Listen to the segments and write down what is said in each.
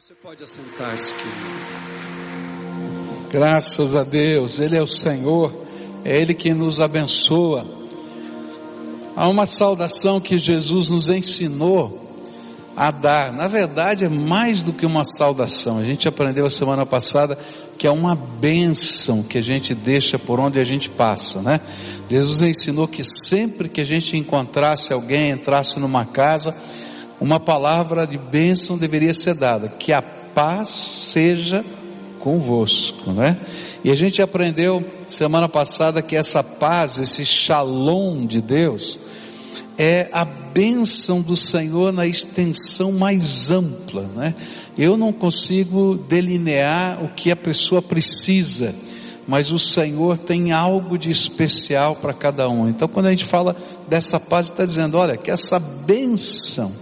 Você pode assentar-se, querido. Graças a Deus, Ele é o Senhor, é Ele que nos abençoa. Há uma saudação que Jesus nos ensinou a dar. Na verdade, é mais do que uma saudação. A gente aprendeu a semana passada que é uma bênção que a gente deixa por onde a gente passa, né? Jesus ensinou que sempre que a gente encontrasse alguém, entrasse numa casa, uma palavra de bênção deveria ser dada, que a paz seja convosco, né? E a gente aprendeu semana passada que essa paz, esse shalom de Deus, é a bênção do Senhor na extensão mais ampla, né? Eu não consigo delinear o que a pessoa precisa, mas o Senhor tem algo de especial para cada um. Então, quando a gente fala dessa paz, está dizendo, olha, que essa bênção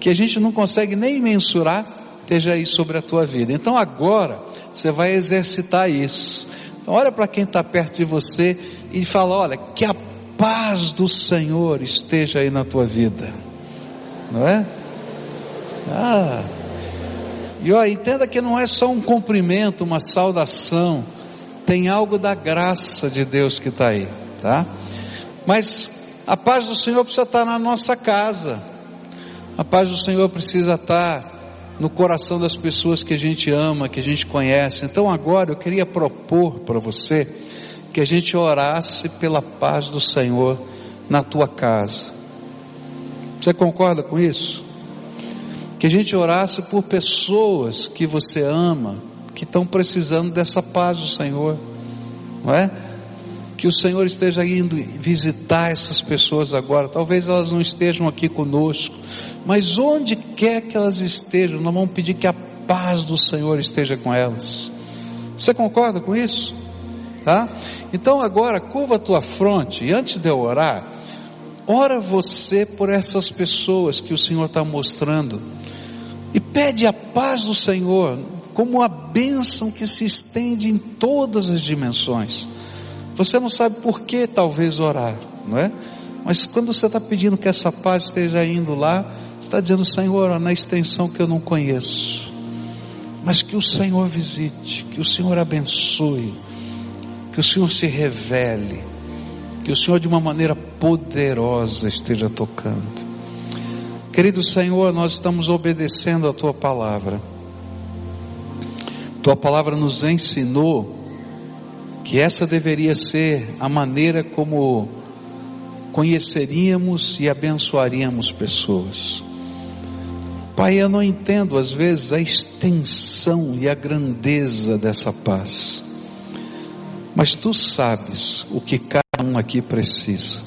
que a gente não consegue nem mensurar esteja aí sobre a tua vida. Então, agora você vai exercitar isso. Então, olha para quem está perto de você e fala, olha, que a paz do Senhor esteja aí na tua vida, não é? Ah, e ó, entenda que não é só um cumprimento, uma saudação, tem algo da graça de Deus que está aí, tá? Mas a paz do Senhor precisa estar na nossa casa, a paz do Senhor precisa estar no coração das pessoas que a gente ama, que a gente conhece. Então agora eu queria propor para você que a gente orasse pela paz do Senhor na tua casa. Você concorda com isso? Que a gente orasse por pessoas que você ama, que estão precisando dessa paz do Senhor, não é? Que o Senhor esteja indo visitar essas pessoas agora. Talvez elas não estejam aqui conosco, mas onde quer que elas estejam, nós vamos pedir que a paz do Senhor esteja com elas. Você concorda com isso? tá? Então agora curva a tua fronte e antes de eu orar, ora você por essas pessoas que o Senhor está mostrando e pede a paz do Senhor como a bênção que se estende em todas as dimensões. Você não sabe por que talvez orar, não é? Mas quando você está pedindo que essa paz esteja indo lá, está dizendo, Senhor, na extensão que eu não conheço, mas que o Senhor visite, que o Senhor abençoe, que o Senhor se revele, que o Senhor de uma maneira poderosa esteja tocando. Querido Senhor, nós estamos obedecendo a tua palavra. Tua palavra nos ensinou que essa deveria ser a maneira como conheceríamos e abençoaríamos pessoas. Pai, eu não entendo às vezes a extensão e a grandeza dessa paz. Mas tu sabes o que cada um aqui precisa.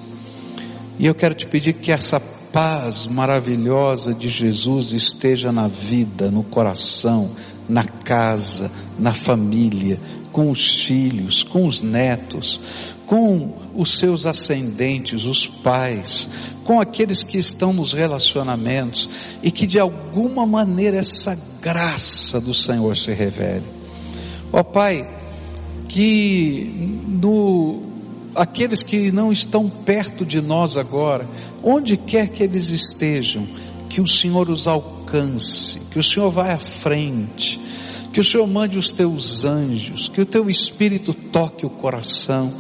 E eu quero te pedir que essa paz maravilhosa de Jesus esteja na vida, no coração, na casa, na família, com os filhos, com os netos, com os seus ascendentes, os pais, com aqueles que estão nos relacionamentos e que de alguma maneira essa graça do Senhor se revele. Ó Pai, que no, aqueles que não estão perto de nós agora, onde quer que eles estejam, que o Senhor os alcance, que o Senhor vá à frente, que o Senhor mande os teus anjos, que o teu Espírito toque o coração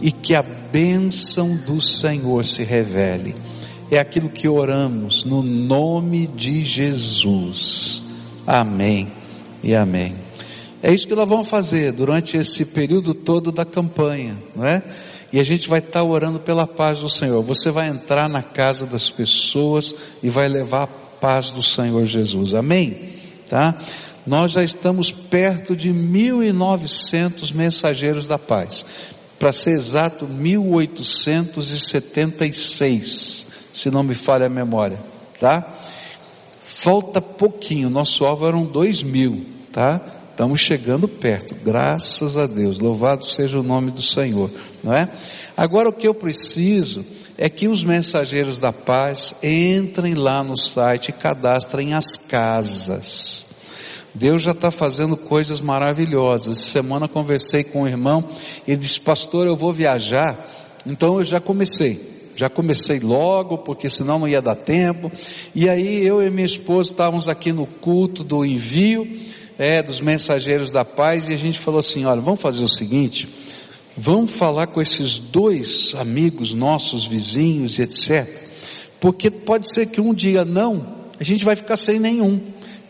e que a bênção do Senhor se revele. É aquilo que oramos no nome de Jesus. Amém e amém. É isso que nós vamos fazer durante esse período todo da campanha, não é? E a gente vai estar orando pela paz do Senhor. Você vai entrar na casa das pessoas e vai levar a paz do Senhor Jesus. Amém? Tá? Nós já estamos perto de 1.900 mensageiros da paz. Para ser exato, 1.876, se não me falha a memória, tá? Falta pouquinho, nosso alvo eram 2 mil, tá? Estamos chegando perto, graças a Deus, louvado seja o nome do Senhor, não é? Agora o que eu preciso é que os mensageiros da paz entrem lá no site e cadastrem as casas. Deus já está fazendo coisas maravilhosas. Essa semana conversei com um irmão, ele disse, pastor, eu vou viajar, então eu já comecei, já comecei logo, porque senão não ia dar tempo. E aí eu e minha esposa estávamos aqui no culto do envio, é, dos mensageiros da paz, e a gente falou assim: olha, vamos fazer o seguinte, vamos falar com esses dois amigos nossos, vizinhos etc. Porque pode ser que um dia não, a gente vai ficar sem nenhum.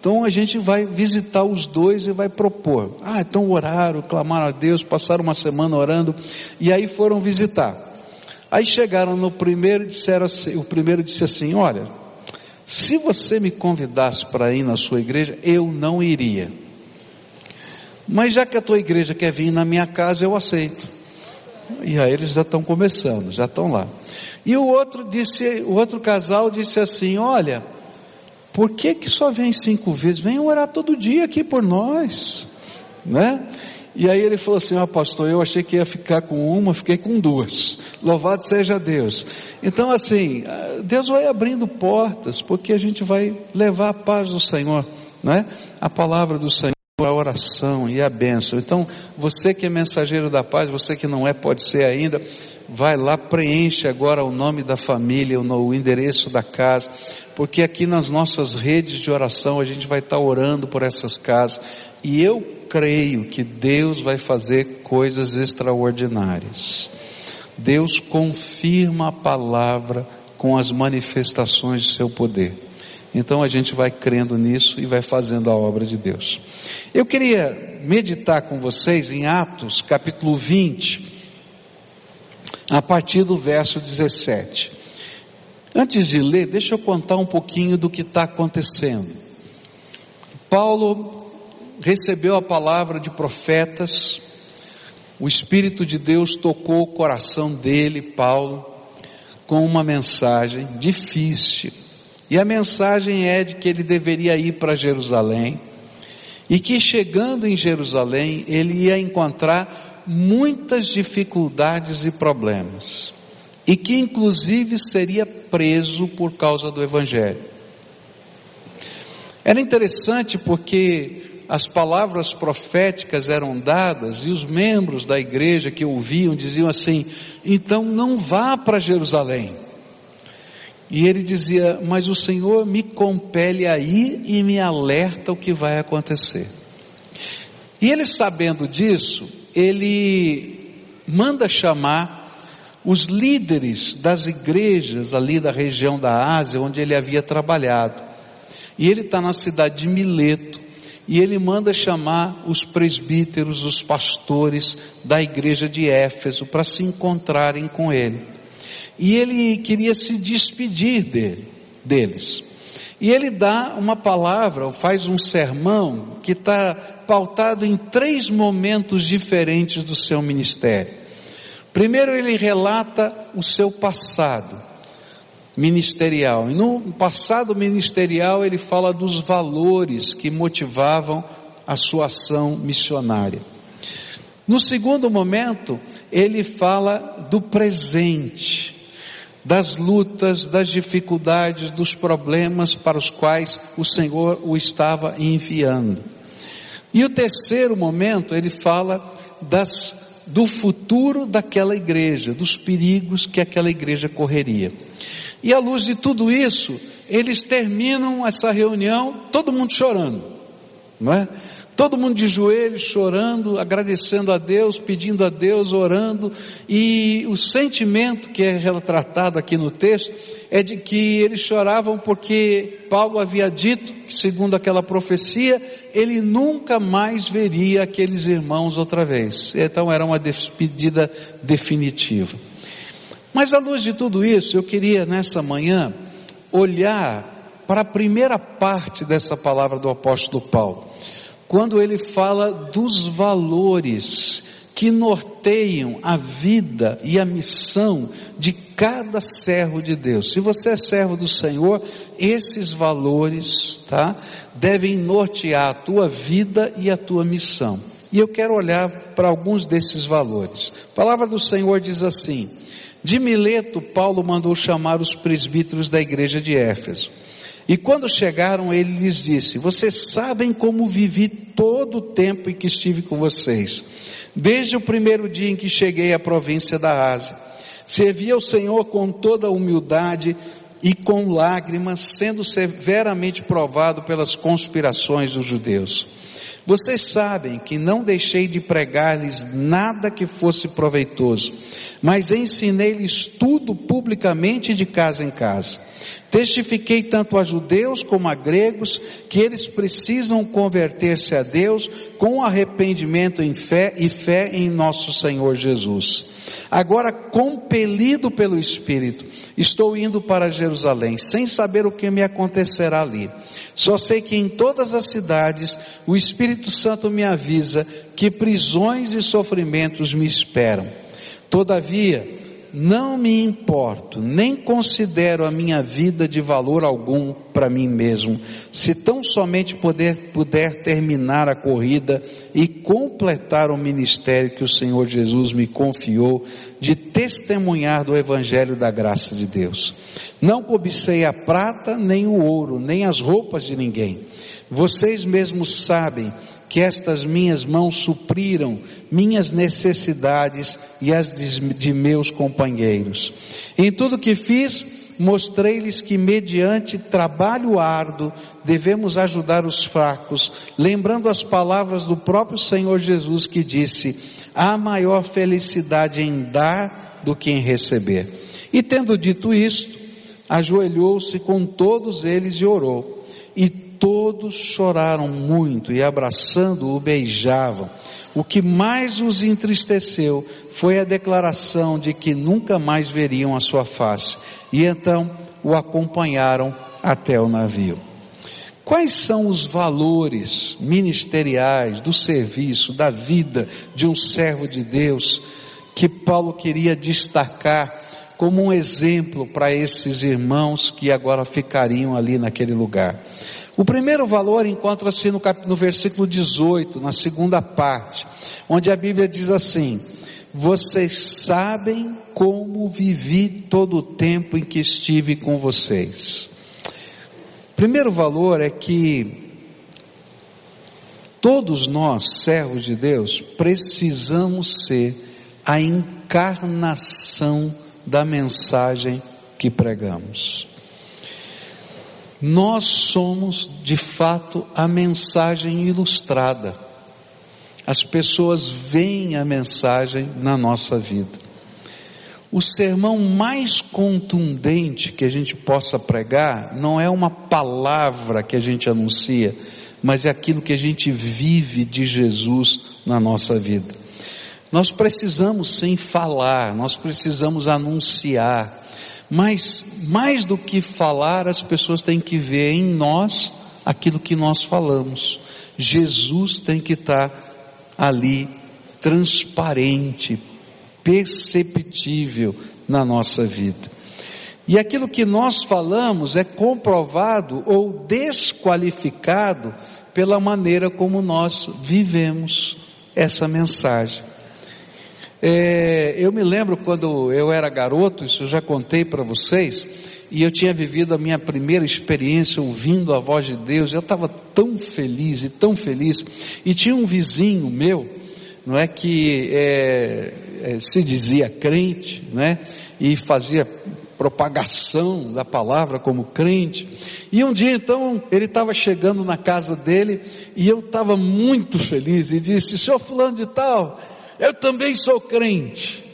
Então a gente vai visitar os dois e vai propor. Ah, então oraram, clamaram a Deus, passaram uma semana orando, e aí foram visitar. Aí chegaram no primeiro e disseram assim, o primeiro disse assim, olha, se você me convidasse para ir na sua igreja, eu não iria. Mas já que a tua igreja quer vir na minha casa, eu aceito. E aí eles já estão começando, já estão lá. E o outro disse, o outro casal disse assim, olha, por que que só vem cinco vezes? Vem orar todo dia aqui por nós, né? E aí ele falou assim: Ah, pastor, eu achei que ia ficar com uma, fiquei com duas. Louvado seja Deus. Então, assim, Deus vai abrindo portas, porque a gente vai levar a paz do Senhor, né? A palavra do Senhor, a oração e a bênção. Então, você que é mensageiro da paz, você que não é, pode ser ainda, vai lá, preenche agora o nome da família, o endereço da casa, porque aqui nas nossas redes de oração a gente vai estar orando por essas casas. E eu creio que Deus vai fazer coisas extraordinárias. Deus confirma a palavra com as manifestações de seu poder. Então a gente vai crendo nisso e vai fazendo a obra de Deus. Eu queria meditar com vocês em Atos capítulo 20, a partir do verso 17. Antes de ler, deixa eu contar um pouquinho do que está acontecendo. Paulo recebeu a palavra de profetas, o Espírito de Deus tocou o coração dele, Paulo, com uma mensagem difícil. E a mensagem é de que ele deveria ir para Jerusalém, e que chegando em Jerusalém, ele ia encontrar muitas dificuldades e problemas, e que inclusive seria preso por causa do Evangelho. Era interessante porque as palavras proféticas eram dadas e os membros da igreja que ouviam diziam assim: então não vá para Jerusalém. E ele dizia: mas o Senhor me compele a ir e me alerta o que vai acontecer. E ele sabendo disso, ele manda chamar os líderes das igrejas ali da região da Ásia, onde ele havia trabalhado. E ele está na cidade de Mileto e ele manda chamar os presbíteros, os pastores da igreja de Éfeso para se encontrarem com ele. E ele queria se despedir dele, deles. E ele dá uma palavra, faz um sermão que está pautado em três momentos diferentes do seu ministério. Primeiro ele relata o seu passado ministerial. E no passado ministerial ele fala dos valores que motivavam a sua ação missionária. No segundo momento, ele fala do presente, das lutas, das dificuldades, dos problemas para os quais o Senhor o estava enviando. E o terceiro momento, ele fala das, do futuro daquela igreja, dos perigos que aquela igreja correria. E à luz de tudo isso, eles terminam essa reunião, todo mundo chorando, não é? Todo mundo de joelhos, chorando, agradecendo a Deus, pedindo a Deus, orando, e o sentimento que é retratado aqui no texto é de que eles choravam porque Paulo havia dito segundo aquela profecia, ele nunca mais veria aqueles irmãos outra vez. Então era uma despedida definitiva. Mas à luz de tudo isso, eu queria nessa manhã olhar para a primeira parte dessa palavra do apóstolo Paulo, quando ele fala dos valores que norteiam a vida e a missão de cada servo de Deus. Se você é servo do Senhor, esses valores, tá, devem nortear a tua vida e a tua missão. E eu quero olhar para alguns desses valores. A palavra do Senhor diz assim: de Mileto, Paulo mandou chamar os presbíteros da igreja de Éfeso. E quando chegaram, ele lhes disse: Vocês sabem como vivi todo o tempo em que estive com vocês, desde o primeiro dia em que cheguei à província da Ásia. Servia o Senhor com toda humildade e com lágrimas, sendo severamente provado pelas conspirações dos judeus. Vocês sabem que não deixei de pregar-lhes nada que fosse proveitoso, mas ensinei-lhes tudo publicamente de casa em casa. Testifiquei tanto a judeus como a gregos que eles precisam converter-se a Deus com arrependimento em fé e fé em nosso Senhor Jesus. Agora, compelido pelo Espírito, estou indo para Jerusalém, sem saber o que me acontecerá ali. Só sei que em todas as cidades o Espírito Santo me avisa que prisões e sofrimentos me esperam. Todavia, não me importo, nem considero a minha vida de valor algum para mim mesmo, se tão somente poder, puder terminar a corrida e completar o ministério que o Senhor Jesus me confiou de testemunhar do Evangelho da graça de Deus. Não cobicei a prata, nem o ouro, nem as roupas de ninguém. Vocês mesmos sabem que estas minhas mãos supriram minhas necessidades e as de, meus companheiros. Em tudo que fiz, mostrei-lhes que mediante trabalho árduo devemos ajudar os fracos, lembrando as palavras do próprio Senhor Jesus que disse, há maior felicidade em dar do que em receber. E tendo dito isto, ajoelhou-se com todos eles e orou. E todos choraram muito e abraçando-o beijavam. O que mais os entristeceu foi a declaração de que nunca mais veriam a sua face. E então o acompanharam até o navio. Quais são os valores ministeriais do serviço, da vida de um servo de Deus que Paulo queria destacar como um exemplo para esses irmãos que agora ficariam ali naquele lugar? O primeiro valor encontra-se no, no versículo 18, na segunda parte, onde a Bíblia diz assim: Vocês sabem como vivi todo o tempo em que estive com vocês. Primeiro valor é que todos nós, servos de Deus, precisamos ser a encarnação da mensagem que pregamos. Nós somos, de fato, a mensagem ilustrada. As pessoas veem a mensagem na nossa vida. O sermão mais contundente que a gente possa pregar não é uma palavra que a gente anuncia, mas é aquilo que a gente vive de Jesus na nossa vida. Nós precisamos sim falar, nós precisamos anunciar, mas, mais do que falar, as pessoas têm que ver em nós aquilo que nós falamos. Jesus tem que estar ali, transparente, perceptível na nossa vida. E aquilo que nós falamos é comprovado ou desqualificado pela maneira como nós vivemos essa mensagem. É, eu me lembro quando eu era garoto, isso eu já contei para vocês, e eu tinha vivido a minha primeira experiência ouvindo a voz de Deus, eu estava tão feliz e tão feliz, e tinha um vizinho meu, não é que é, é, se dizia crente, né, e fazia propagação da palavra como crente. E um dia então ele estava chegando na casa dele e eu estava muito feliz e disse: Senhor Fulano de Tal, eu também sou crente.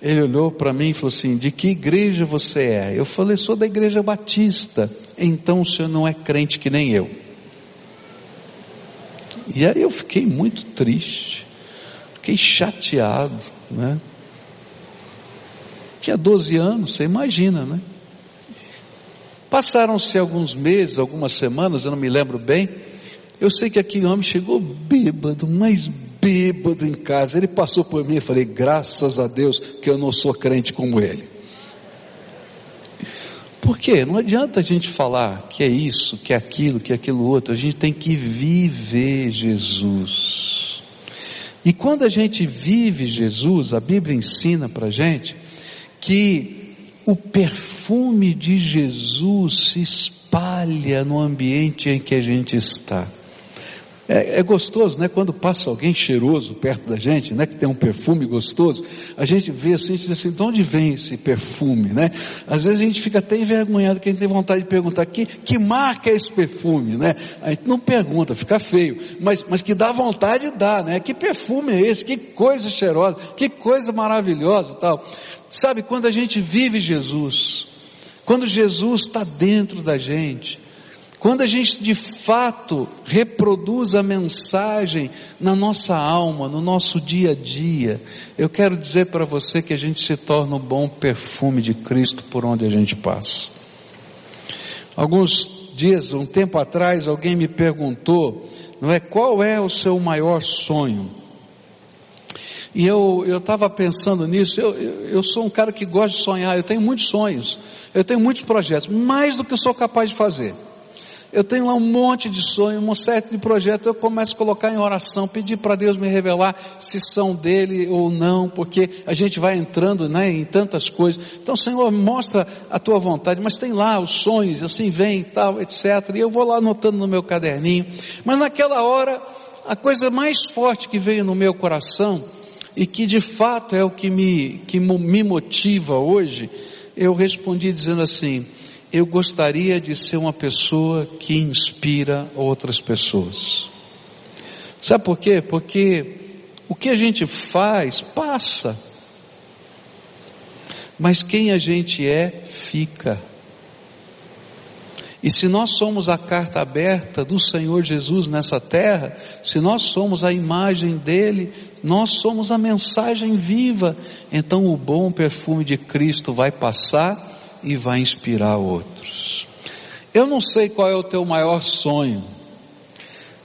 Ele olhou para mim e falou assim: De que igreja você é? Eu falei: Sou da igreja batista. Então o senhor não é crente que nem eu. E aí eu fiquei muito triste, fiquei chateado, né? Tinha 12 anos, você imagina, né? Passaram-se alguns meses, algumas semanas, eu não me lembro bem. Eu sei que aquele homem chegou bêbado, mas bêbado em casa. Ele passou por mim e falei, graças a Deus que eu não sou crente como ele. Por quê? Não adianta a gente falar que é isso, que é aquilo, que é aquilo outro. A gente tem que viver Jesus. E quando a gente vive Jesus, a Bíblia ensina para gente que o perfume de Jesus se espalha no ambiente em que a gente está. É, é, gostoso, né? Quando passa alguém cheiroso perto da gente, né? Que tem um perfume gostoso, a gente vê assim, diz assim, de onde vem esse perfume, né? Às vezes a gente fica até envergonhado, que a gente tem vontade de perguntar, que, que marca é esse perfume, né? A gente não pergunta, fica feio, mas, mas que dá vontade, dá, né? Que perfume é esse? Que coisa cheirosa, que coisa maravilhosa tal. Sabe, quando a gente vive Jesus, quando Jesus está dentro da gente, quando a gente de fato reproduz a mensagem na nossa alma, no nosso dia a dia, eu quero dizer para você que a gente se torna o bom perfume de Cristo por onde a gente passa. Alguns dias, um tempo atrás, alguém me perguntou, não é, qual é o seu maior sonho? E eu estava pensando nisso, eu, eu, sou um cara que gosta de sonhar, eu tenho muitos sonhos, eu tenho muitos projetos, mais do que eu sou capaz de fazer. Eu tenho lá um monte de sonho, um certo de projeto, eu começo a colocar em oração, pedir para Deus me revelar se são dele ou não, porque a gente vai entrando né, em tantas coisas. Então, Senhor, mostra a tua vontade, mas tem lá os sonhos, assim vem tal, etc. E eu vou lá anotando no meu caderninho. Mas naquela hora, a coisa mais forte que veio no meu coração, e que de fato é o que me, que me motiva hoje, eu respondi dizendo assim, eu gostaria de ser uma pessoa que inspira outras pessoas. Sabe por quê? Porque o que a gente faz passa, mas quem a gente é fica. E se nós somos a carta aberta do Senhor Jesus nessa terra, se nós somos a imagem dele, nós somos a mensagem viva, então o bom perfume de Cristo vai passar e vai inspirar outros. Eu não sei qual é o teu maior sonho,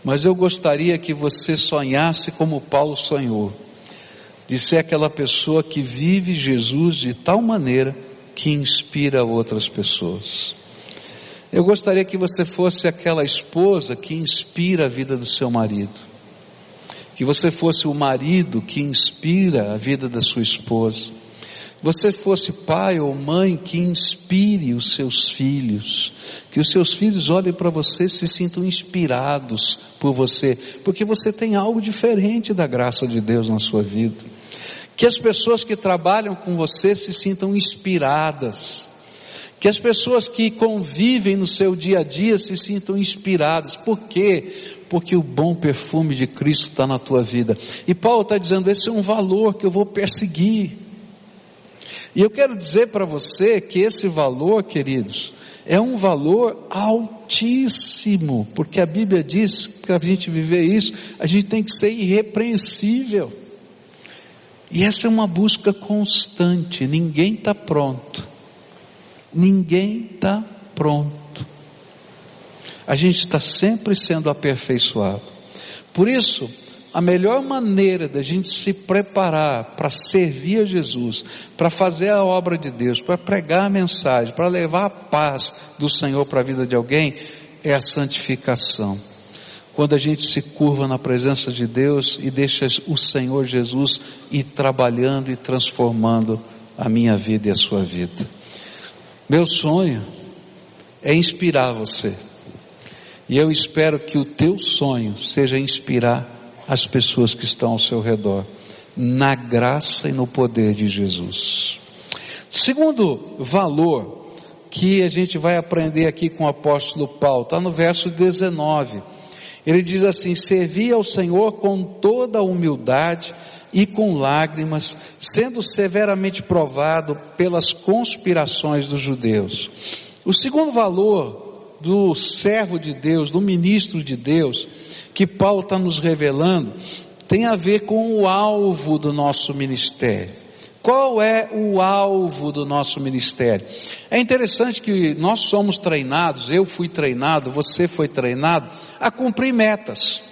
mas eu gostaria que você sonhasse como Paulo sonhou, de ser aquela pessoa que vive Jesus de tal maneira que inspira outras pessoas. Eu gostaria que você fosse aquela esposa que inspira a vida do seu marido. Que você fosse o marido que inspira a vida da sua esposa você fosse pai ou mãe que inspire os seus filhos, que os seus filhos olhem para você e se sintam inspirados por você, porque você tem algo diferente da graça de Deus na sua vida. Que as pessoas que trabalham com você se sintam inspiradas. Que as pessoas que convivem no seu dia a dia se sintam inspiradas. Por quê? Porque o bom perfume de Cristo está na tua vida. E Paulo está dizendo: esse é um valor que eu vou perseguir. E eu quero dizer para você que esse valor, queridos, é um valor altíssimo, porque a Bíblia diz que para a gente viver isso, a gente tem que ser irrepreensível. E essa é uma busca constante, ninguém está pronto. Ninguém está pronto. A gente está sempre sendo aperfeiçoado. Por isso, a melhor maneira da gente se preparar para servir a Jesus, para fazer a obra de Deus, para pregar a mensagem, para levar a paz do Senhor para a vida de alguém, é a santificação. Quando a gente se curva na presença de Deus e deixa o Senhor Jesus ir trabalhando e transformando a minha vida e a sua vida. Meu sonho é inspirar você. E eu espero que o teu sonho seja inspirar as pessoas que estão ao seu redor, na graça e no poder de Jesus. Segundo valor que a gente vai aprender aqui com o apóstolo Paulo, está no verso 19. Ele diz assim: Servi ao Senhor com toda a humildade e com lágrimas, sendo severamente provado pelas conspirações dos judeus. O segundo valor do servo de Deus, do ministro de Deus, que Paulo está nos revelando tem a ver com o alvo do nosso ministério. Qual é o alvo do nosso ministério? É interessante que nós somos treinados, eu fui treinado, você foi treinado a cumprir metas.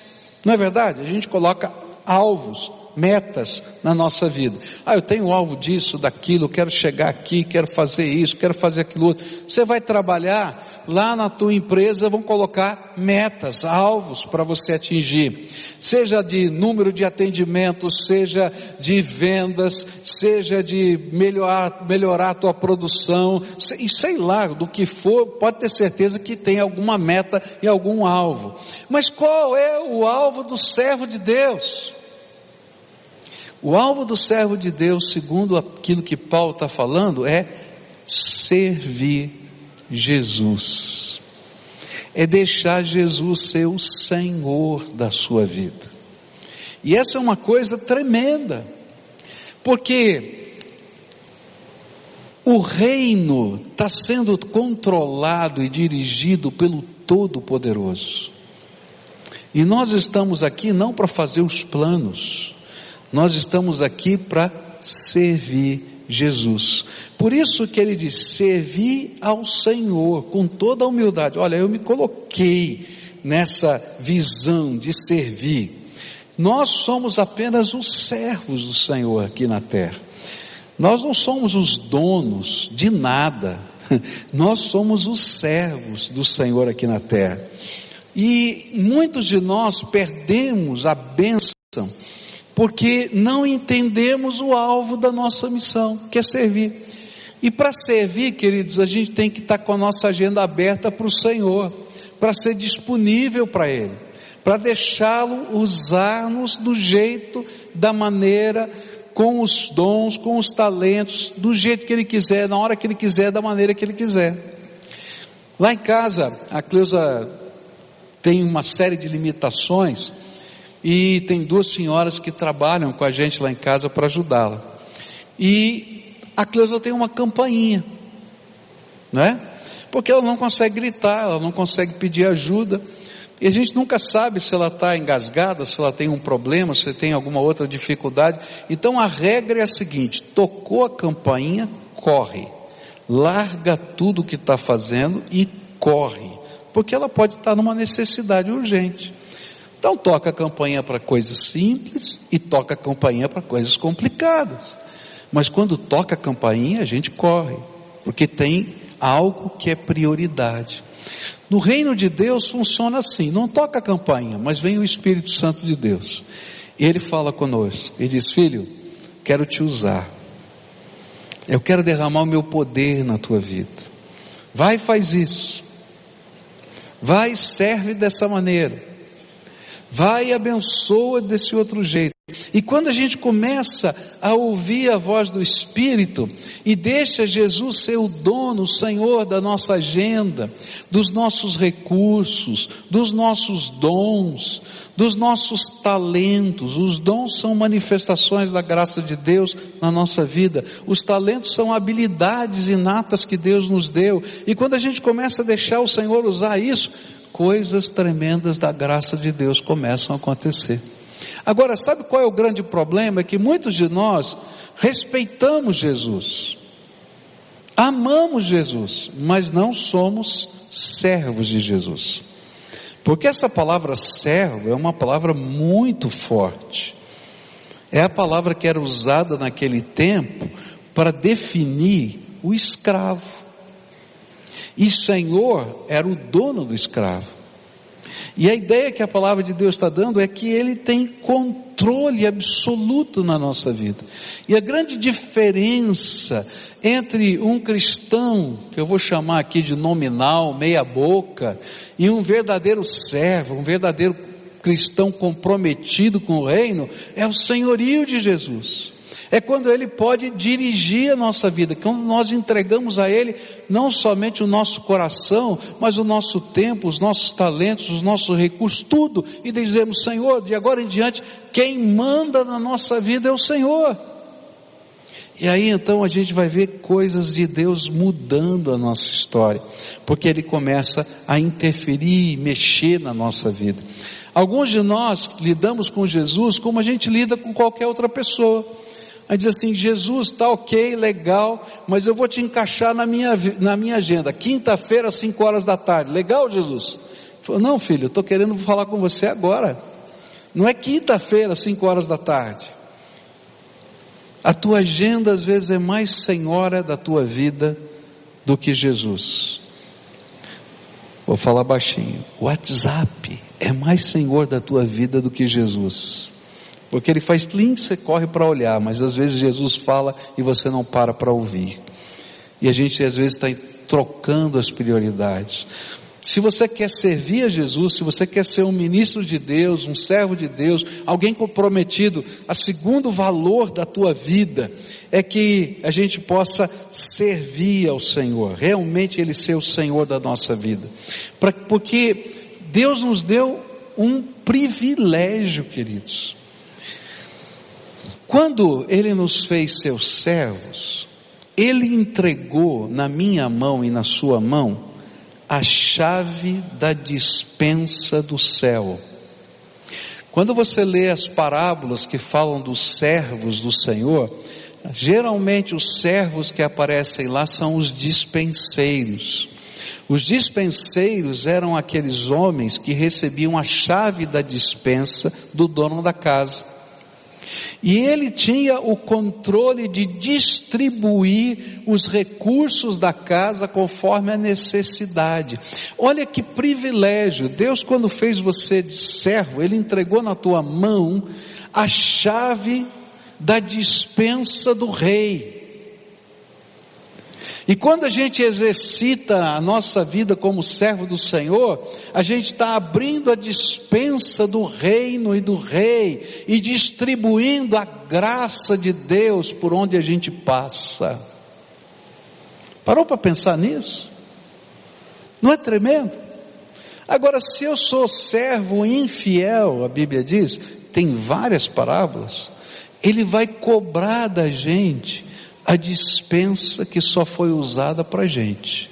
Não é verdade? A gente coloca alvos, metas na nossa vida. Ah, eu tenho um alvo disso, daquilo, quero chegar aqui, quero fazer isso, quero fazer aquilo outro. Você vai trabalhar lá na tua empresa vão colocar metas, alvos para você atingir, seja de número de atendimentos, seja de vendas, seja de melhorar, melhorar a tua produção, e sei lá do que for, pode ter certeza que tem alguma meta e algum alvo. Mas qual é o alvo do servo de Deus? O alvo do servo de Deus, segundo aquilo que Paulo está falando, é servir Jesus. É deixar Jesus ser o Senhor da sua vida. E essa é uma coisa tremenda, porque o reino está sendo controlado e dirigido pelo Todo-Poderoso. E nós estamos aqui não para fazer os planos, nós estamos aqui para servir Jesus. Por isso que ele diz: servir ao Senhor com toda a humildade. Olha, eu me coloquei nessa visão de servir. Nós somos apenas os servos do Senhor aqui na terra. Nós não somos os donos de nada. Nós somos os servos do Senhor aqui na terra. E muitos de nós perdemos a bênção porque não entendemos o alvo da nossa missão, que é servir. E para servir, queridos, a gente tem que estar com a nossa agenda aberta para o Senhor, para ser disponível para Ele, para deixá-lo usar-nos do jeito, da maneira, com os dons, com os talentos, do jeito que Ele quiser, na hora que Ele quiser, da maneira que Ele quiser. Lá em casa, a Cleusa tem uma série de limitações, e tem duas senhoras que trabalham com a gente lá em casa para ajudá-la. E a Cleusa tem uma campainha, né? Porque ela não consegue gritar, ela não consegue pedir ajuda. E a gente nunca sabe se ela está engasgada, se ela tem um problema, se tem alguma outra dificuldade. Então a regra é a seguinte: tocou a campainha, corre. Larga tudo o que está fazendo e corre. Porque ela pode estar numa necessidade urgente. Então toca a campanha para coisas simples e toca a campainha para coisas complicadas. Mas quando toca a campainha, a gente corre, porque tem algo que é prioridade. No reino de Deus funciona assim: não toca a campainha, mas vem o Espírito Santo de Deus. E ele fala conosco. Ele diz: Filho, quero te usar. Eu quero derramar o meu poder na tua vida. Vai e faz isso. Vai e serve dessa maneira. Vai e abençoa desse outro jeito. E quando a gente começa a ouvir a voz do Espírito e deixa Jesus ser o dono, o Senhor da nossa agenda, dos nossos recursos, dos nossos dons, dos nossos talentos, os dons são manifestações da graça de Deus na nossa vida, os talentos são habilidades inatas que Deus nos deu, e quando a gente começa a deixar o Senhor usar isso, coisas tremendas da graça de Deus começam a acontecer. Agora, sabe qual é o grande problema? É que muitos de nós respeitamos Jesus, amamos Jesus, mas não somos servos de Jesus. Porque essa palavra servo é uma palavra muito forte. É a palavra que era usada naquele tempo para definir o escravo. E Senhor era o dono do escravo. E a ideia que a palavra de Deus está dando é que ele tem controle absoluto na nossa vida. E a grande diferença entre um cristão, que eu vou chamar aqui de nominal, meia-boca, e um verdadeiro servo, um verdadeiro cristão comprometido com o reino, é o senhorio de Jesus. É quando Ele pode dirigir a nossa vida, quando nós entregamos a Ele não somente o nosso coração, mas o nosso tempo, os nossos talentos, os nossos recursos, tudo, e dizemos: Senhor, de agora em diante, quem manda na nossa vida é o Senhor. E aí então a gente vai ver coisas de Deus mudando a nossa história, porque Ele começa a interferir, mexer na nossa vida. Alguns de nós lidamos com Jesus como a gente lida com qualquer outra pessoa. Aí diz assim, Jesus, tá ok, legal, mas eu vou te encaixar na minha, na minha agenda. Quinta-feira, às 5 horas da tarde. Legal, Jesus? Falou, não, filho, estou querendo falar com você agora. Não é quinta-feira, às 5 horas da tarde. A tua agenda às vezes é mais senhora da tua vida do que Jesus. Vou falar baixinho. WhatsApp é mais senhor da tua vida do que Jesus. Porque ele faz clim, você corre para olhar, mas às vezes Jesus fala e você não para para ouvir. E a gente às vezes está trocando as prioridades. Se você quer servir a Jesus, se você quer ser um ministro de Deus, um servo de Deus, alguém comprometido, a segundo valor da tua vida é que a gente possa servir ao Senhor, realmente Ele ser o Senhor da nossa vida. Pra, porque Deus nos deu um privilégio, queridos. Quando Ele nos fez seus servos, Ele entregou na minha mão e na sua mão a chave da dispensa do céu. Quando você lê as parábolas que falam dos servos do Senhor, geralmente os servos que aparecem lá são os dispenseiros. Os dispenseiros eram aqueles homens que recebiam a chave da dispensa do dono da casa. E ele tinha o controle de distribuir os recursos da casa conforme a necessidade. Olha que privilégio. Deus, quando fez você de servo, ele entregou na tua mão a chave da dispensa do rei. E quando a gente exercita a nossa vida como servo do Senhor, a gente está abrindo a dispensa do reino e do rei e distribuindo a graça de Deus por onde a gente passa. Parou para pensar nisso? Não é tremendo? Agora, se eu sou servo infiel, a Bíblia diz, tem várias parábolas, ele vai cobrar da gente a dispensa que só foi usada para a gente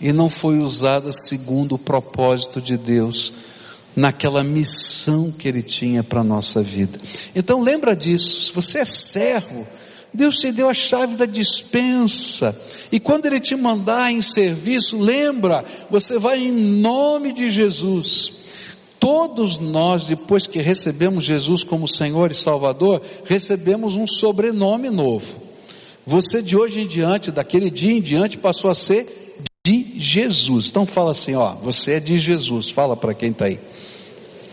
e não foi usada segundo o propósito de Deus naquela missão que Ele tinha para a nossa vida. Então lembra disso, se você é servo, Deus te deu a chave da dispensa. E quando Ele te mandar em serviço, lembra, você vai em nome de Jesus. Todos nós, depois que recebemos Jesus como Senhor e Salvador, recebemos um sobrenome novo. Você de hoje em diante, daquele dia em diante, passou a ser de Jesus. Então fala assim, ó, você é de Jesus. Fala para quem está aí.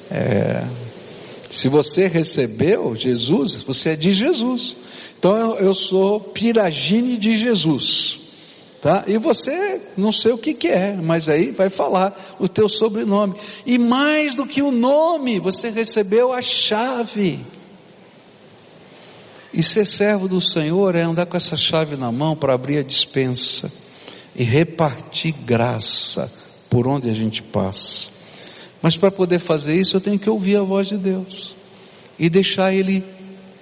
É, se você recebeu Jesus, você é de Jesus. Então eu, eu sou Piragine de Jesus. Tá? E você, não sei o que, que é, mas aí vai falar o teu sobrenome. E mais do que o nome, você recebeu a chave. E ser servo do Senhor é andar com essa chave na mão para abrir a dispensa e repartir graça por onde a gente passa. Mas para poder fazer isso, eu tenho que ouvir a voz de Deus e deixar Ele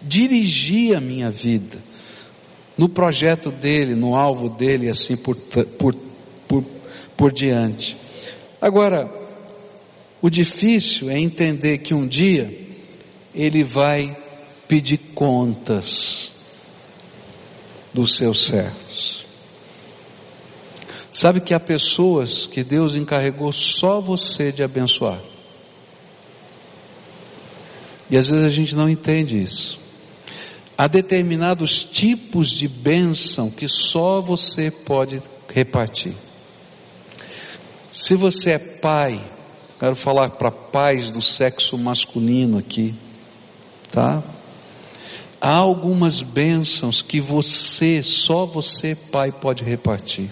dirigir a minha vida no projeto dele, no alvo dele, assim por, por, por, por diante. Agora, o difícil é entender que um dia ele vai pedir contas dos seus servos. Sabe que há pessoas que Deus encarregou só você de abençoar. E às vezes a gente não entende isso. Há determinados tipos de bênção que só você pode repartir. Se você é pai, quero falar para pais do sexo masculino aqui, tá? Há algumas bênçãos que você, só você, pai, pode repartir.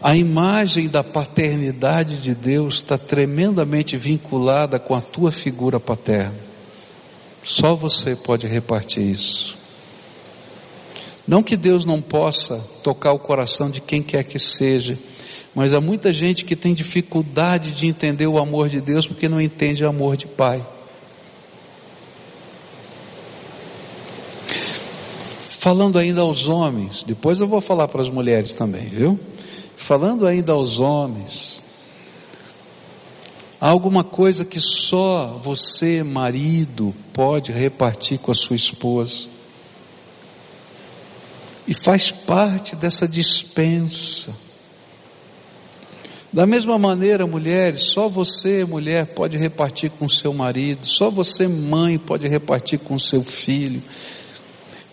A imagem da paternidade de Deus está tremendamente vinculada com a tua figura paterna. Só você pode repartir isso. Não que Deus não possa tocar o coração de quem quer que seja, mas há muita gente que tem dificuldade de entender o amor de Deus porque não entende o amor de Pai. Falando ainda aos homens, depois eu vou falar para as mulheres também, viu? Falando ainda aos homens, há alguma coisa que só você, marido, pode repartir com a sua esposa. E faz parte dessa dispensa. Da mesma maneira, mulheres, só você, mulher, pode repartir com seu marido, só você, mãe, pode repartir com seu filho.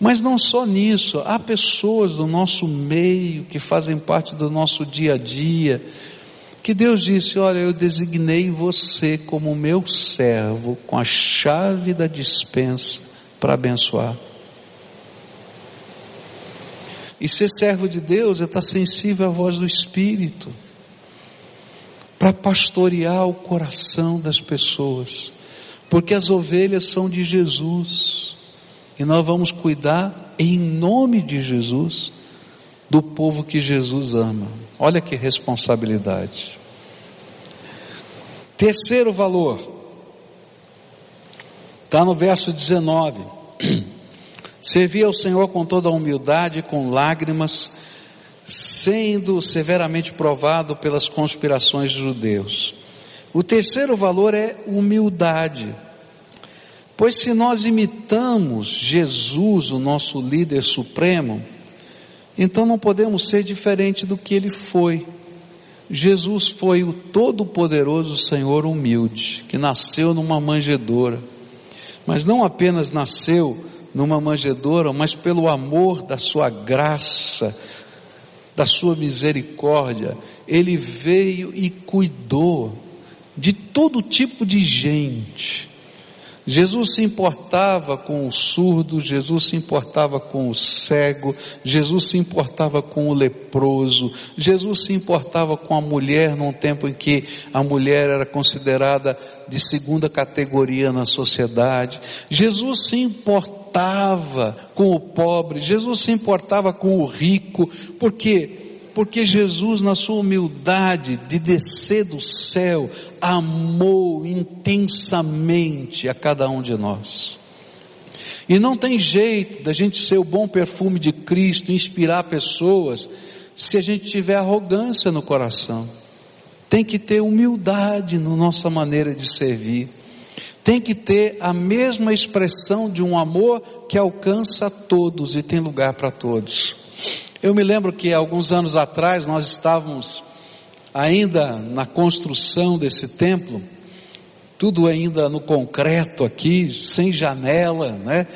Mas não só nisso, há pessoas do nosso meio que fazem parte do nosso dia a dia, que Deus disse: Olha, eu designei você como meu servo, com a chave da dispensa para abençoar. E ser servo de Deus é estar sensível à voz do Espírito, para pastorear o coração das pessoas, porque as ovelhas são de Jesus, e nós vamos cuidar em nome de Jesus do povo que Jesus ama. Olha que responsabilidade. Terceiro valor, está no verso 19. Servia ao Senhor com toda a humildade, com lágrimas, sendo severamente provado pelas conspirações dos judeus. O terceiro valor é humildade. Pois se nós imitamos Jesus, o nosso líder supremo, então não podemos ser diferente do que ele foi. Jesus foi o todo-poderoso Senhor humilde, que nasceu numa manjedoura, mas não apenas nasceu numa manjedoura, mas pelo amor da sua graça, da sua misericórdia, ele veio e cuidou de todo tipo de gente, Jesus se importava com o surdo, Jesus se importava com o cego, Jesus se importava com o leproso, Jesus se importava com a mulher num tempo em que a mulher era considerada de segunda categoria na sociedade. Jesus se importava com o pobre, Jesus se importava com o rico, porque porque Jesus, na sua humildade de descer do céu, amou intensamente a cada um de nós. E não tem jeito da gente ser o bom perfume de Cristo, inspirar pessoas, se a gente tiver arrogância no coração. Tem que ter humildade na nossa maneira de servir. Tem que ter a mesma expressão de um amor que alcança todos e tem lugar para todos. Eu me lembro que alguns anos atrás nós estávamos ainda na construção desse templo, tudo ainda no concreto aqui, sem janela, né?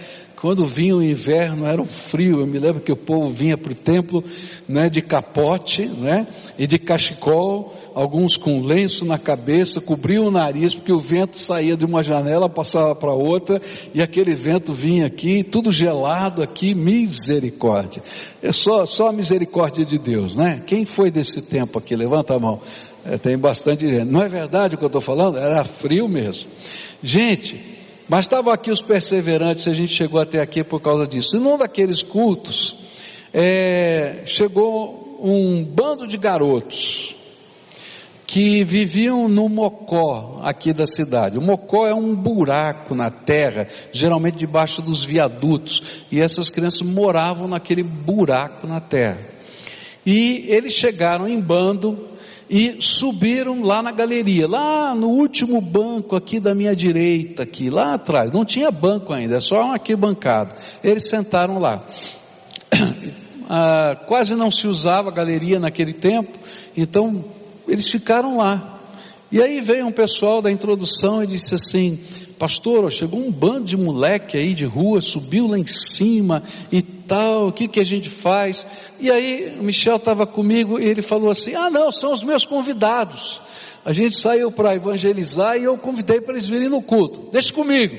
Quando vinha o inverno era um frio, eu me lembro que o povo vinha para o templo né, de capote né, e de cachecol, alguns com lenço na cabeça, cobriam o nariz, porque o vento saía de uma janela, passava para outra, e aquele vento vinha aqui, tudo gelado aqui, misericórdia. É só, só a misericórdia de Deus, né? Quem foi desse tempo aqui? Levanta a mão. É, tem bastante gente. Não é verdade o que eu estou falando? Era frio mesmo. Gente, mas estavam aqui os perseverantes, a gente chegou até aqui por causa disso. E num daqueles cultos, é, chegou um bando de garotos que viviam no Mocó, aqui da cidade. O Mocó é um buraco na terra, geralmente debaixo dos viadutos, e essas crianças moravam naquele buraco na terra. E eles chegaram em bando, e subiram lá na galeria, lá no último banco aqui da minha direita, aqui, lá atrás. Não tinha banco ainda, é só uma aqui bancada. Eles sentaram lá. Ah, quase não se usava galeria naquele tempo, então eles ficaram lá. E aí veio um pessoal da introdução e disse assim: Pastor, chegou um bando de moleque aí de rua, subiu lá em cima e tal, o que que a gente faz? E aí Michel estava comigo e ele falou assim: Ah, não, são os meus convidados. A gente saiu para evangelizar e eu convidei para eles virem no culto. Deixa comigo.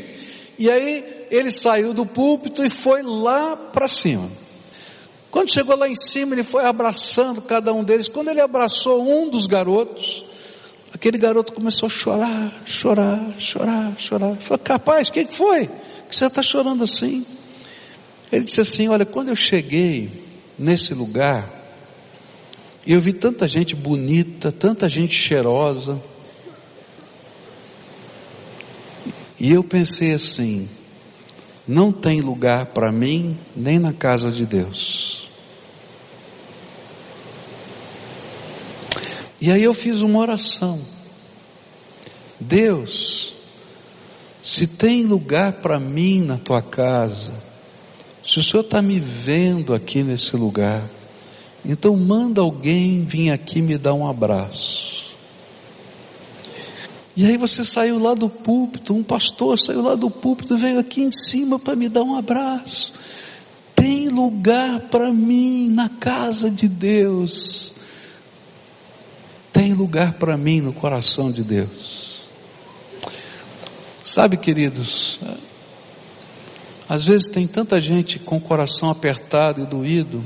E aí ele saiu do púlpito e foi lá para cima. Quando chegou lá em cima, ele foi abraçando cada um deles. Quando ele abraçou um dos garotos, aquele garoto começou a chorar, chorar, chorar, chorar. Falei, capaz, o que foi? que você está chorando assim? Ele disse assim: Olha, quando eu cheguei nesse lugar, eu vi tanta gente bonita, tanta gente cheirosa, e eu pensei assim: não tem lugar para mim nem na casa de Deus. E aí eu fiz uma oração. Deus, se tem lugar para mim na tua casa, se o Senhor está me vendo aqui nesse lugar, então manda alguém vir aqui me dar um abraço. E aí você saiu lá do púlpito, um pastor saiu lá do púlpito veio aqui em cima para me dar um abraço. Tem lugar para mim na casa de Deus. Tem lugar para mim no coração de Deus. Sabe, queridos, às vezes tem tanta gente com o coração apertado e doído,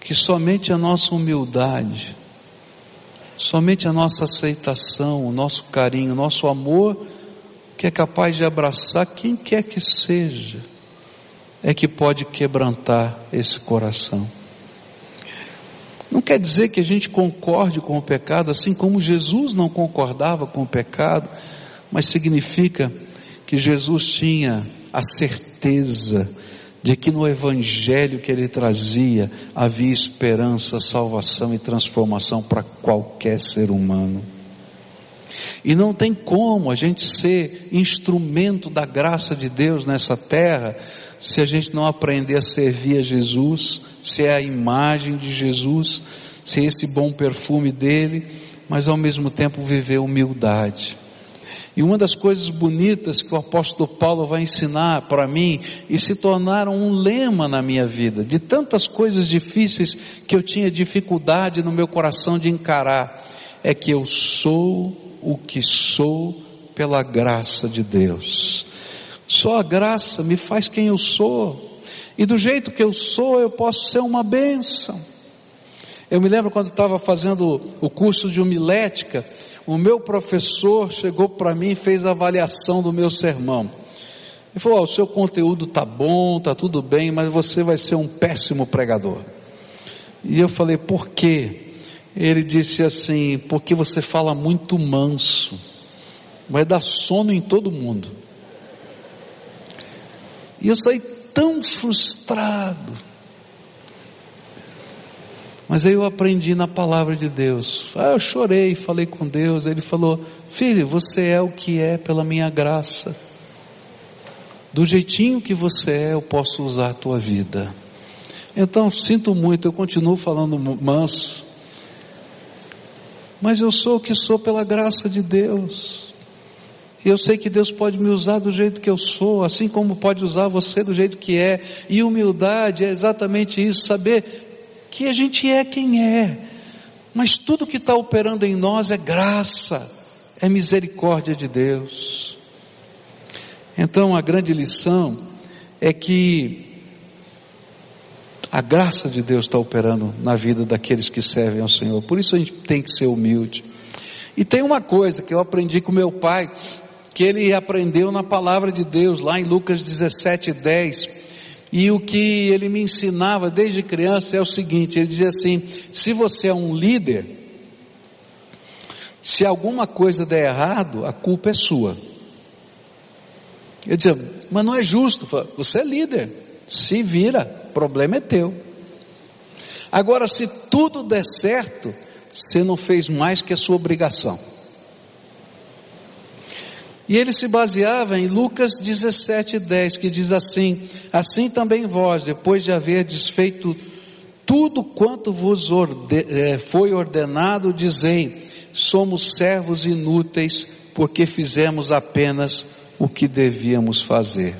que somente a nossa humildade, somente a nossa aceitação, o nosso carinho, o nosso amor, que é capaz de abraçar quem quer que seja, é que pode quebrantar esse coração. Não quer dizer que a gente concorde com o pecado, assim como Jesus não concordava com o pecado, mas significa que Jesus tinha a certeza de que no Evangelho que ele trazia havia esperança, salvação e transformação para qualquer ser humano. E não tem como a gente ser instrumento da graça de Deus nessa terra se a gente não aprender a servir a Jesus, se é a imagem de Jesus, se é esse bom perfume dele, mas ao mesmo tempo viver humildade. E uma das coisas bonitas que o apóstolo Paulo vai ensinar para mim e se tornaram um lema na minha vida, de tantas coisas difíceis que eu tinha dificuldade no meu coração de encarar, é que eu sou o que sou pela graça de Deus. Só a graça me faz quem eu sou. E do jeito que eu sou, eu posso ser uma bênção. Eu me lembro quando estava fazendo o curso de homilética, o meu professor chegou para mim e fez a avaliação do meu sermão. Ele falou: oh, o seu conteúdo tá bom, tá tudo bem, mas você vai ser um péssimo pregador. E eu falei: por quê? Ele disse assim: porque você fala muito manso, vai dar sono em todo mundo. E eu saí tão frustrado. Mas aí eu aprendi na palavra de Deus. Ah, eu chorei, falei com Deus. Ele falou: Filho, você é o que é pela minha graça. Do jeitinho que você é, eu posso usar a tua vida. Então, sinto muito, eu continuo falando manso. Mas eu sou o que sou pela graça de Deus. E eu sei que Deus pode me usar do jeito que eu sou, assim como pode usar você do jeito que é. E humildade é exatamente isso, saber que a gente é quem é, mas tudo que está operando em nós é graça, é misericórdia de Deus. Então a grande lição é que a graça de Deus está operando na vida daqueles que servem ao Senhor, por isso a gente tem que ser humilde. E tem uma coisa que eu aprendi com meu pai, que ele aprendeu na palavra de Deus, lá em Lucas 17, 10 e o que ele me ensinava desde criança é o seguinte: ele dizia assim, se você é um líder, se alguma coisa der errado, a culpa é sua. Eu dizia, mas não é justo, você é líder, se vira, problema é teu. Agora, se tudo der certo, você não fez mais que a sua obrigação. E ele se baseava em Lucas 17, 10, que diz assim: Assim também vós, depois de haver desfeito tudo quanto vos orde, eh, foi ordenado, dizei: somos servos inúteis, porque fizemos apenas o que devíamos fazer.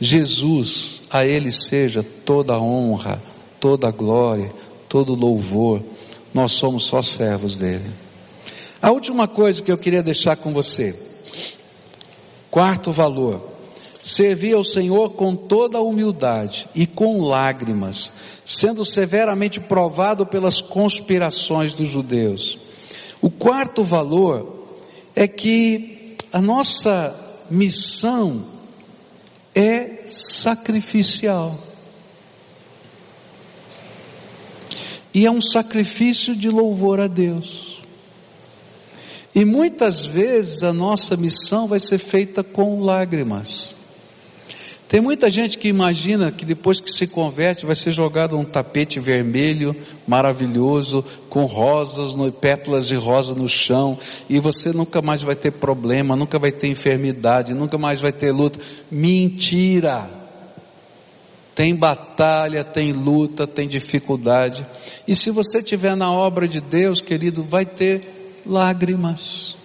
Jesus, a Ele seja toda honra, toda glória, todo louvor, nós somos só servos dele. A última coisa que eu queria deixar com você, Quarto valor, servir ao Senhor com toda a humildade e com lágrimas, sendo severamente provado pelas conspirações dos judeus. O quarto valor é que a nossa missão é sacrificial. E é um sacrifício de louvor a Deus. E muitas vezes a nossa missão vai ser feita com lágrimas. Tem muita gente que imagina que depois que se converte vai ser jogado um tapete vermelho maravilhoso com rosas, pétalas de rosa no chão e você nunca mais vai ter problema, nunca vai ter enfermidade, nunca mais vai ter luta. Mentira! Tem batalha, tem luta, tem dificuldade. E se você estiver na obra de Deus, querido, vai ter lágrimas.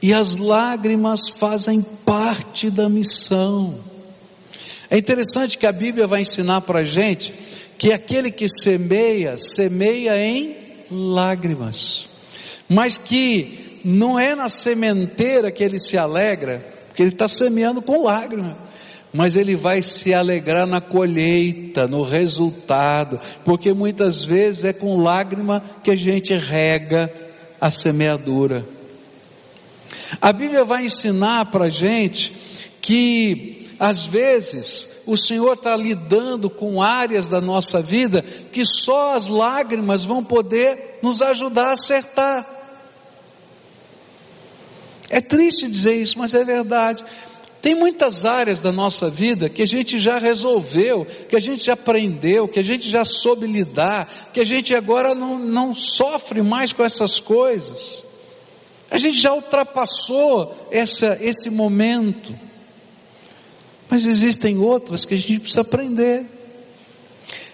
E as lágrimas fazem parte da missão. É interessante que a Bíblia vai ensinar para a gente que aquele que semeia, semeia em lágrimas. Mas que não é na sementeira que ele se alegra, porque ele está semeando com lágrimas. Mas ele vai se alegrar na colheita, no resultado, porque muitas vezes é com lágrima que a gente rega a semeadura. A Bíblia vai ensinar para a gente que, às vezes, o Senhor está lidando com áreas da nossa vida que só as lágrimas vão poder nos ajudar a acertar. É triste dizer isso, mas é verdade. Tem muitas áreas da nossa vida que a gente já resolveu, que a gente já aprendeu, que a gente já soube lidar, que a gente agora não, não sofre mais com essas coisas. A gente já ultrapassou essa, esse momento. Mas existem outras que a gente precisa aprender.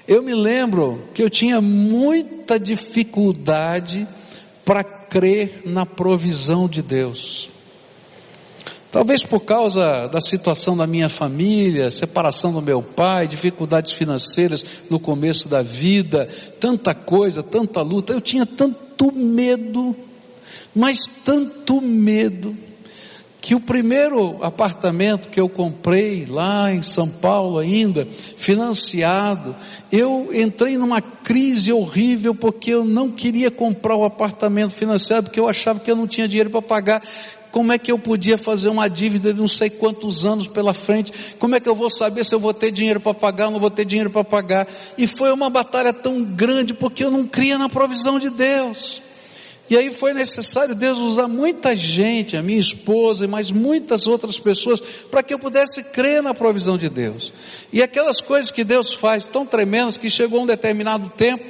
Eu me lembro que eu tinha muita dificuldade para crer na provisão de Deus. Talvez por causa da situação da minha família, separação do meu pai, dificuldades financeiras no começo da vida, tanta coisa, tanta luta, eu tinha tanto medo, mas tanto medo, que o primeiro apartamento que eu comprei lá em São Paulo ainda, financiado, eu entrei numa crise horrível porque eu não queria comprar o apartamento financiado porque eu achava que eu não tinha dinheiro para pagar como é que eu podia fazer uma dívida de não sei quantos anos pela frente? Como é que eu vou saber se eu vou ter dinheiro para pagar ou não vou ter dinheiro para pagar? E foi uma batalha tão grande porque eu não cria na provisão de Deus. E aí foi necessário Deus usar muita gente, a minha esposa e mais muitas outras pessoas, para que eu pudesse crer na provisão de Deus. E aquelas coisas que Deus faz tão tremendas que chegou um determinado tempo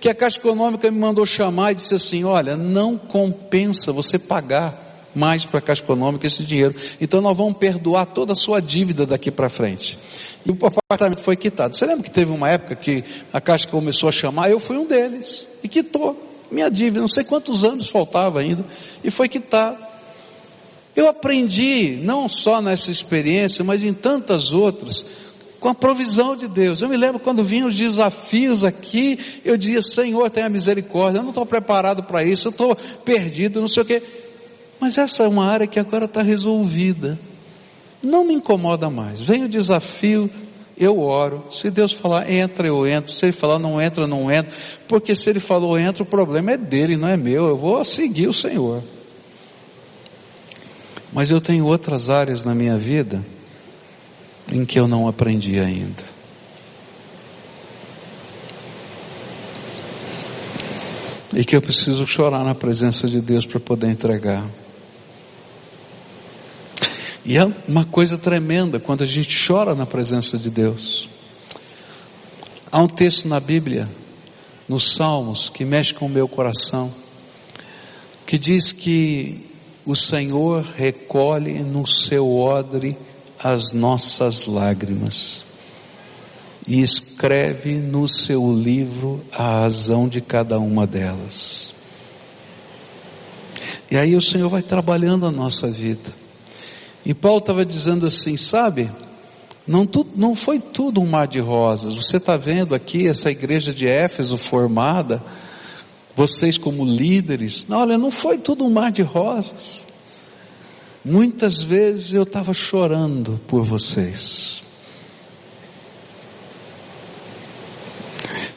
que a Caixa Econômica me mandou chamar e disse assim: olha, não compensa você pagar mais para a Caixa Econômica esse dinheiro. Então nós vamos perdoar toda a sua dívida daqui para frente. E o apartamento foi quitado. Você lembra que teve uma época que a Caixa começou a chamar? Eu fui um deles. E quitou minha dívida. Não sei quantos anos faltava ainda. E foi quitado. Eu aprendi, não só nessa experiência, mas em tantas outras, com a provisão de Deus. Eu me lembro quando vinham os desafios aqui, eu dizia, Senhor, tenha misericórdia, eu não estou preparado para isso, eu estou perdido, não sei o quê. Mas essa é uma área que agora está resolvida. Não me incomoda mais. Vem o desafio, eu oro. Se Deus falar entra, eu entro. Se Ele falar não entra, não entro. Porque se Ele falou entra, o problema é dele, não é meu. Eu vou seguir o Senhor. Mas eu tenho outras áreas na minha vida em que eu não aprendi ainda. E que eu preciso chorar na presença de Deus para poder entregar. E é uma coisa tremenda quando a gente chora na presença de Deus. Há um texto na Bíblia, nos Salmos, que mexe com o meu coração, que diz que o Senhor recolhe no seu odre as nossas lágrimas e escreve no seu livro a razão de cada uma delas. E aí o Senhor vai trabalhando a nossa vida. E Paulo estava dizendo assim, sabe? Não, tu, não foi tudo um mar de rosas. Você está vendo aqui essa igreja de Éfeso formada, vocês como líderes. Não, olha, não foi tudo um mar de rosas. Muitas vezes eu estava chorando por vocês.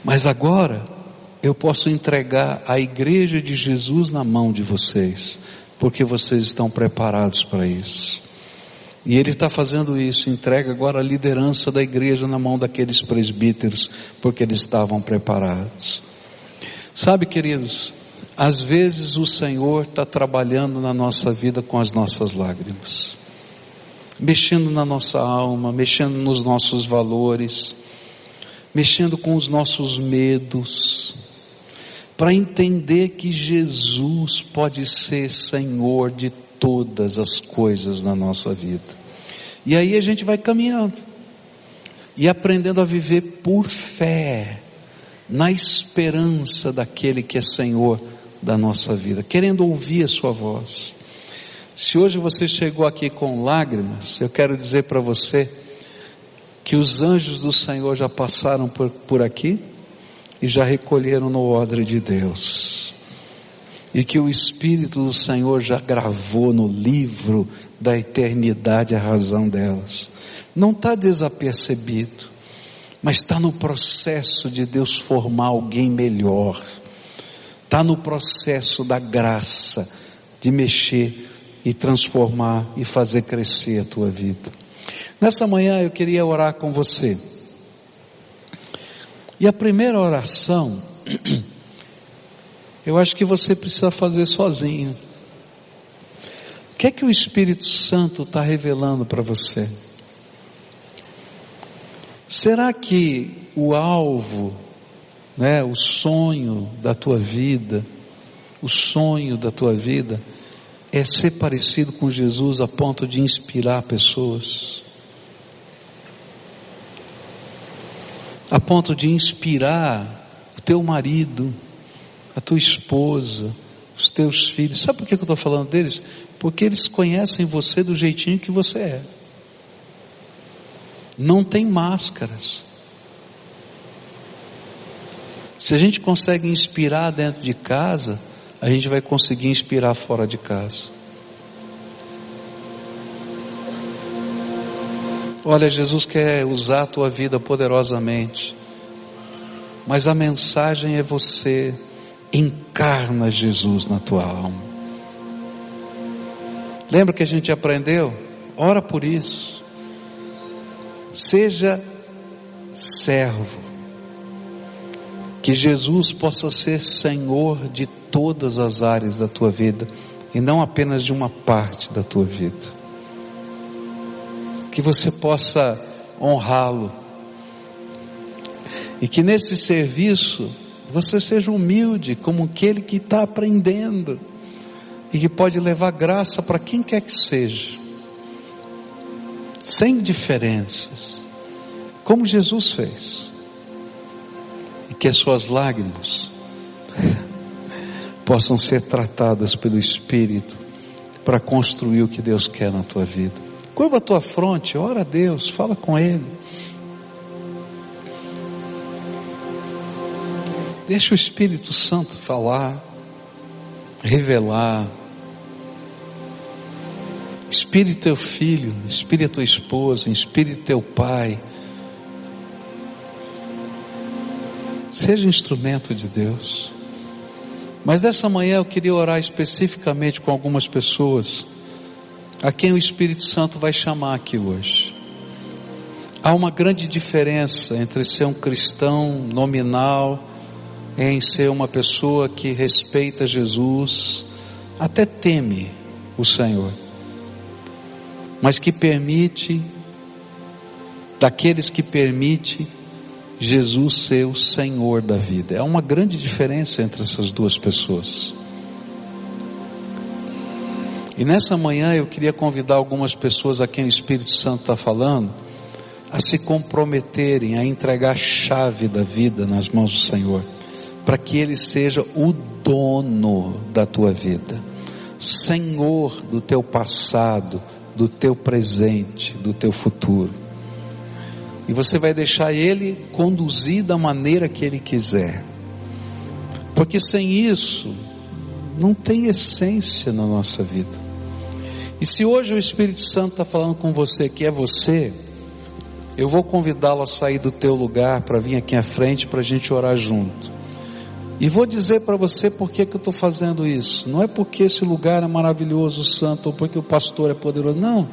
Mas agora eu posso entregar a igreja de Jesus na mão de vocês, porque vocês estão preparados para isso. E ele está fazendo isso, entrega agora a liderança da igreja na mão daqueles presbíteros, porque eles estavam preparados. Sabe, queridos, às vezes o Senhor está trabalhando na nossa vida com as nossas lágrimas, mexendo na nossa alma, mexendo nos nossos valores, mexendo com os nossos medos, para entender que Jesus pode ser Senhor de todas as coisas na nossa vida. E aí a gente vai caminhando e aprendendo a viver por fé, na esperança daquele que é Senhor da nossa vida, querendo ouvir a Sua voz. Se hoje você chegou aqui com lágrimas, eu quero dizer para você que os anjos do Senhor já passaram por, por aqui e já recolheram no odre de Deus e que o Espírito do Senhor já gravou no livro da eternidade a razão delas. Não está desapercebido, mas está no processo de Deus formar alguém melhor. Está no processo da graça de mexer e transformar e fazer crescer a tua vida. Nessa manhã eu queria orar com você. E a primeira oração, eu acho que você precisa fazer sozinho. O que é que o Espírito Santo está revelando para você? Será que o alvo, né, o sonho da tua vida, o sonho da tua vida é ser parecido com Jesus a ponto de inspirar pessoas? a ponto de inspirar o teu marido, a tua esposa, os teus filhos. Sabe por que eu estou falando deles? Porque eles conhecem você do jeitinho que você é. Não tem máscaras. Se a gente consegue inspirar dentro de casa, a gente vai conseguir inspirar fora de casa. Olha, Jesus quer usar a tua vida poderosamente, mas a mensagem é você encarna Jesus na tua alma. Lembra que a gente aprendeu? Ora por isso. Seja servo. Que Jesus possa ser Senhor de todas as áreas da tua vida e não apenas de uma parte da tua vida que você possa honrá-lo. E que nesse serviço você seja humilde, como aquele que está aprendendo e que pode levar graça para quem quer que seja, sem diferenças, como Jesus fez, e que as suas lágrimas possam ser tratadas pelo Espírito para construir o que Deus quer na tua vida. Curva a tua fronte, ora a Deus, fala com Ele. Deixa o Espírito Santo falar, revelar. Inspire teu filho, inspire tua esposa, inspire teu pai. Seja instrumento de Deus. Mas nessa manhã eu queria orar especificamente com algumas pessoas a quem o Espírito Santo vai chamar aqui hoje. Há uma grande diferença entre ser um cristão nominal em ser uma pessoa que respeita Jesus, até teme o Senhor, mas que permite, daqueles que permite Jesus ser o Senhor da vida. É uma grande diferença entre essas duas pessoas. E nessa manhã eu queria convidar algumas pessoas a quem o Espírito Santo está falando a se comprometerem a entregar a chave da vida nas mãos do Senhor, para que Ele seja o dono da tua vida, Senhor do teu passado, do teu presente, do teu futuro. E você vai deixar Ele conduzir da maneira que Ele quiser, porque sem isso, não tem essência na nossa vida. E se hoje o Espírito Santo está falando com você que é você, eu vou convidá-lo a sair do teu lugar para vir aqui à frente para a gente orar junto. E vou dizer para você por que, que eu estou fazendo isso. Não é porque esse lugar é maravilhoso, santo, ou porque o pastor é poderoso. Não.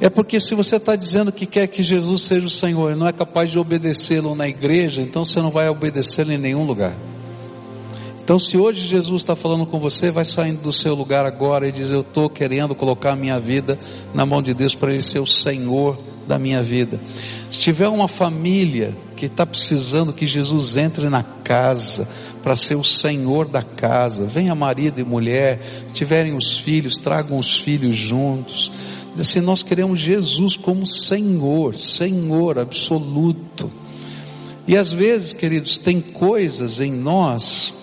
É porque se você está dizendo que quer que Jesus seja o Senhor e não é capaz de obedecê-lo na igreja, então você não vai obedecê-lo em nenhum lugar. Então, se hoje Jesus está falando com você, vai saindo do seu lugar agora e diz: Eu estou querendo colocar a minha vida na mão de Deus para Ele ser o Senhor da minha vida. Se tiver uma família que está precisando que Jesus entre na casa para ser o Senhor da casa, venha marido e mulher, tiverem os filhos, tragam os filhos juntos. Assim: Nós queremos Jesus como Senhor, Senhor absoluto. E às vezes, queridos, tem coisas em nós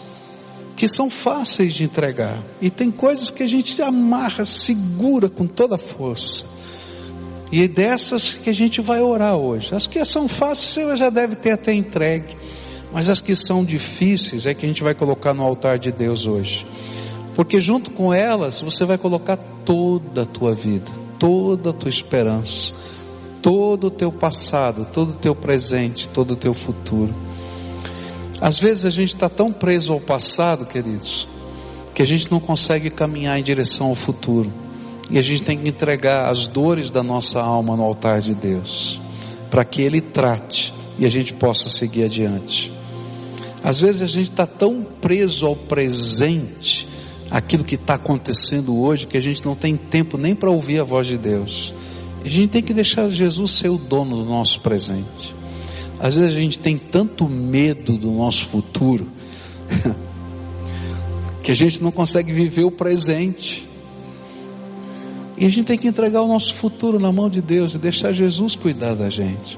que são fáceis de entregar. E tem coisas que a gente amarra, segura com toda a força. E dessas que a gente vai orar hoje. As que são fáceis você já deve ter até entregue. Mas as que são difíceis é que a gente vai colocar no altar de Deus hoje. Porque junto com elas você vai colocar toda a tua vida, toda a tua esperança, todo o teu passado, todo o teu presente, todo o teu futuro. Às vezes a gente está tão preso ao passado, queridos, que a gente não consegue caminhar em direção ao futuro. E a gente tem que entregar as dores da nossa alma no altar de Deus, para que Ele trate e a gente possa seguir adiante. Às vezes a gente está tão preso ao presente, aquilo que está acontecendo hoje, que a gente não tem tempo nem para ouvir a voz de Deus. A gente tem que deixar Jesus ser o dono do nosso presente. Às vezes a gente tem tanto medo do nosso futuro, que a gente não consegue viver o presente. E a gente tem que entregar o nosso futuro na mão de Deus e deixar Jesus cuidar da gente.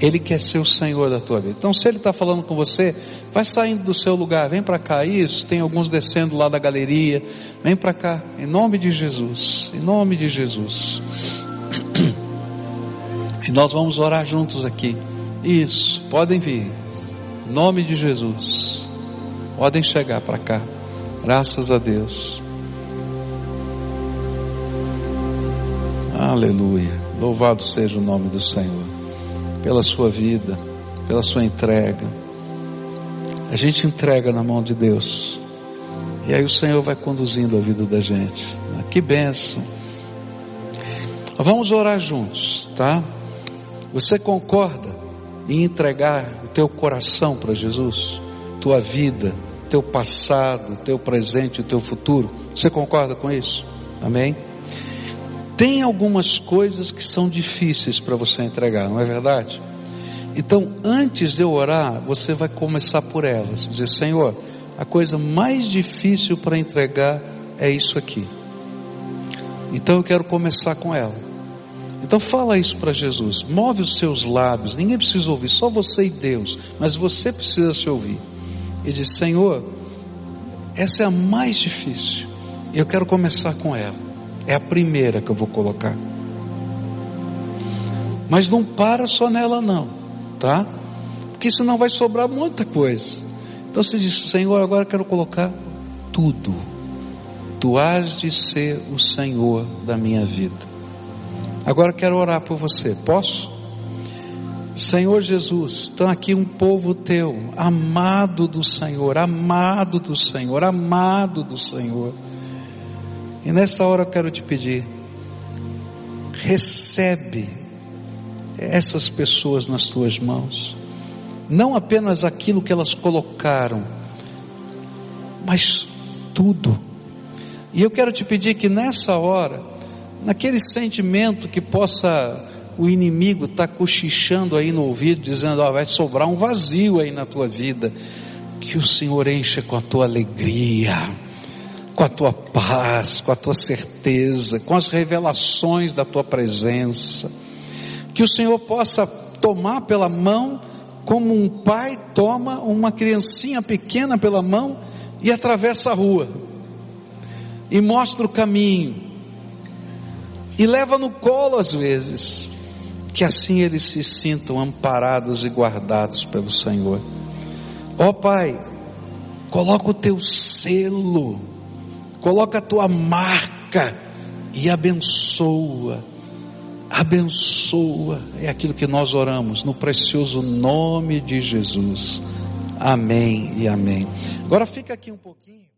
Ele quer ser o Senhor da tua vida. Então, se Ele está falando com você, vai saindo do seu lugar, vem para cá. Isso, tem alguns descendo lá da galeria. Vem para cá, em nome de Jesus. Em nome de Jesus. E nós vamos orar juntos aqui. Isso, podem vir. Em nome de Jesus. Podem chegar para cá. Graças a Deus. Aleluia. Louvado seja o nome do Senhor. Pela sua vida, pela sua entrega. A gente entrega na mão de Deus. E aí o Senhor vai conduzindo a vida da gente. Que benção. Vamos orar juntos, tá? Você concorda em entregar o teu coração para Jesus? Tua vida, teu passado, teu presente, o teu futuro? Você concorda com isso? Amém? Tem algumas coisas que são difíceis para você entregar, não é verdade? Então, antes de eu orar, você vai começar por elas. Dizer, Senhor, a coisa mais difícil para entregar é isso aqui. Então eu quero começar com ela. Então fala isso para Jesus. Move os seus lábios. Ninguém precisa ouvir, só você e Deus. Mas você precisa se ouvir. E diz: Senhor, essa é a mais difícil. Eu quero começar com ela. É a primeira que eu vou colocar. Mas não para só nela não, tá? Porque senão vai sobrar muita coisa. Então você diz, Senhor, agora quero colocar tudo. Tu has de ser o Senhor da minha vida. Agora quero orar por você. Posso? Senhor Jesus, está aqui um povo teu, amado do Senhor, amado do Senhor, amado do Senhor. E nessa hora eu quero te pedir, recebe essas pessoas nas tuas mãos, não apenas aquilo que elas colocaram, mas tudo. E eu quero te pedir que nessa hora, naquele sentimento que possa o inimigo estar tá cochichando aí no ouvido, dizendo: ó, vai sobrar um vazio aí na tua vida, que o Senhor encha com a tua alegria com a tua paz, com a tua certeza, com as revelações da tua presença. Que o Senhor possa tomar pela mão, como um pai toma uma criancinha pequena pela mão e atravessa a rua, e mostra o caminho, e leva no colo às vezes, que assim eles se sintam amparados e guardados pelo Senhor. Ó oh, Pai, coloca o teu selo, coloca a tua marca e abençoa. Abençoa, é aquilo que nós oramos, no precioso nome de Jesus. Amém e amém. Agora fica aqui um pouquinho.